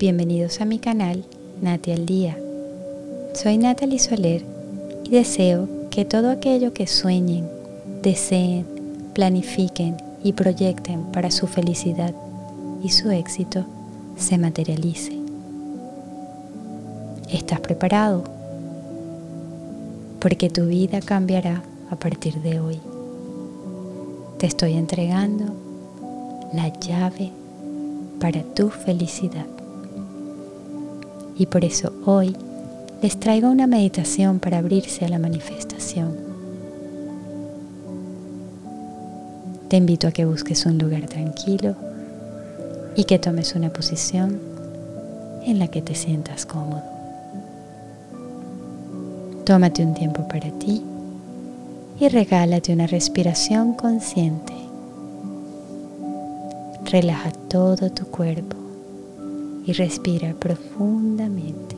Bienvenidos a mi canal Nati al Día. Soy Natalie Soler y deseo que todo aquello que sueñen, deseen, planifiquen y proyecten para su felicidad y su éxito se materialice. ¿Estás preparado? Porque tu vida cambiará a partir de hoy. Te estoy entregando la llave para tu felicidad. Y por eso hoy les traigo una meditación para abrirse a la manifestación. Te invito a que busques un lugar tranquilo y que tomes una posición en la que te sientas cómodo. Tómate un tiempo para ti y regálate una respiración consciente. Relaja todo tu cuerpo y respira profundamente.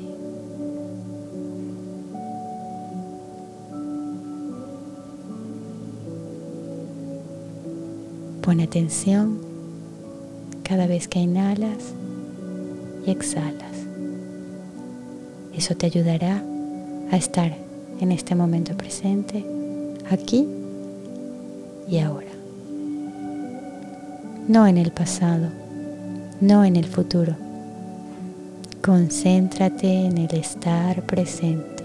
Pon atención cada vez que inhalas y exhalas. Eso te ayudará a estar en este momento presente, aquí y ahora. No en el pasado, no en el futuro. Concéntrate en el estar presente.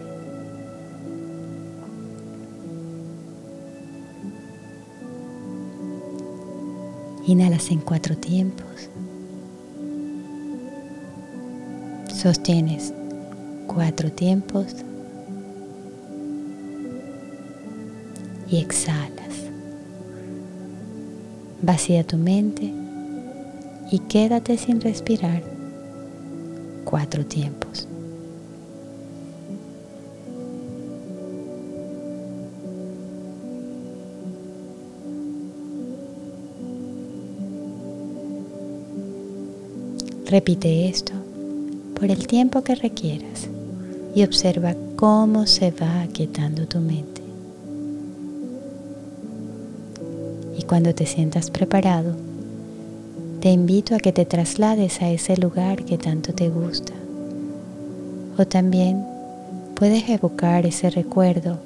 Inhalas en cuatro tiempos. Sostienes cuatro tiempos. Y exhalas. Vacía tu mente y quédate sin respirar cuatro tiempos. Repite esto por el tiempo que requieras y observa cómo se va aquietando tu mente. Y cuando te sientas preparado, te invito a que te traslades a ese lugar que tanto te gusta. O también puedes evocar ese recuerdo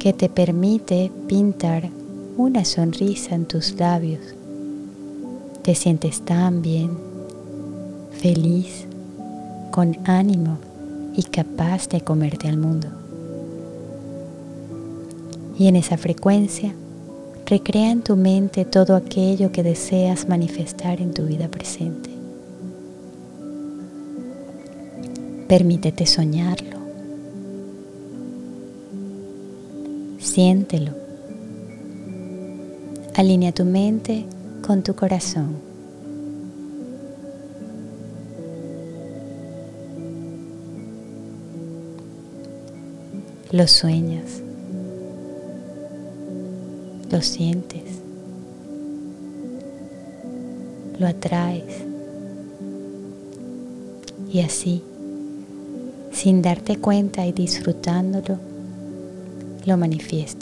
que te permite pintar una sonrisa en tus labios. Te sientes tan bien feliz, con ánimo y capaz de comerte al mundo. Y en esa frecuencia, recrea en tu mente todo aquello que deseas manifestar en tu vida presente. Permítete soñarlo. Siéntelo. Alinea tu mente con tu corazón. lo sueñas, lo sientes, lo atraes y así, sin darte cuenta y disfrutándolo, lo manifiestas.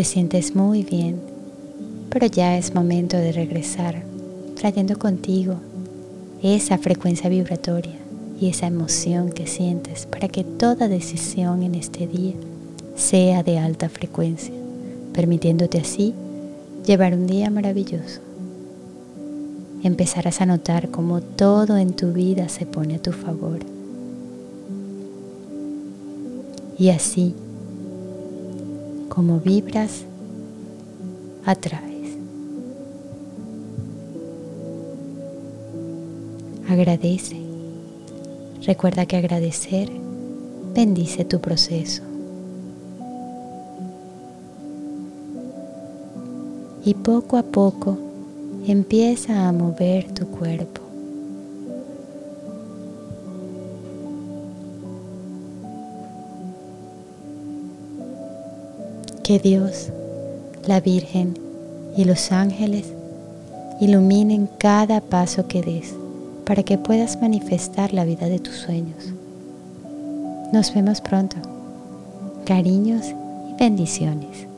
Te sientes muy bien, pero ya es momento de regresar, trayendo contigo esa frecuencia vibratoria y esa emoción que sientes para que toda decisión en este día sea de alta frecuencia, permitiéndote así llevar un día maravilloso. Empezarás a notar cómo todo en tu vida se pone a tu favor. Y así como vibras, atraes. Agradece. Recuerda que agradecer bendice tu proceso. Y poco a poco empieza a mover tu cuerpo. Que Dios, la Virgen y los ángeles iluminen cada paso que des para que puedas manifestar la vida de tus sueños. Nos vemos pronto. Cariños y bendiciones.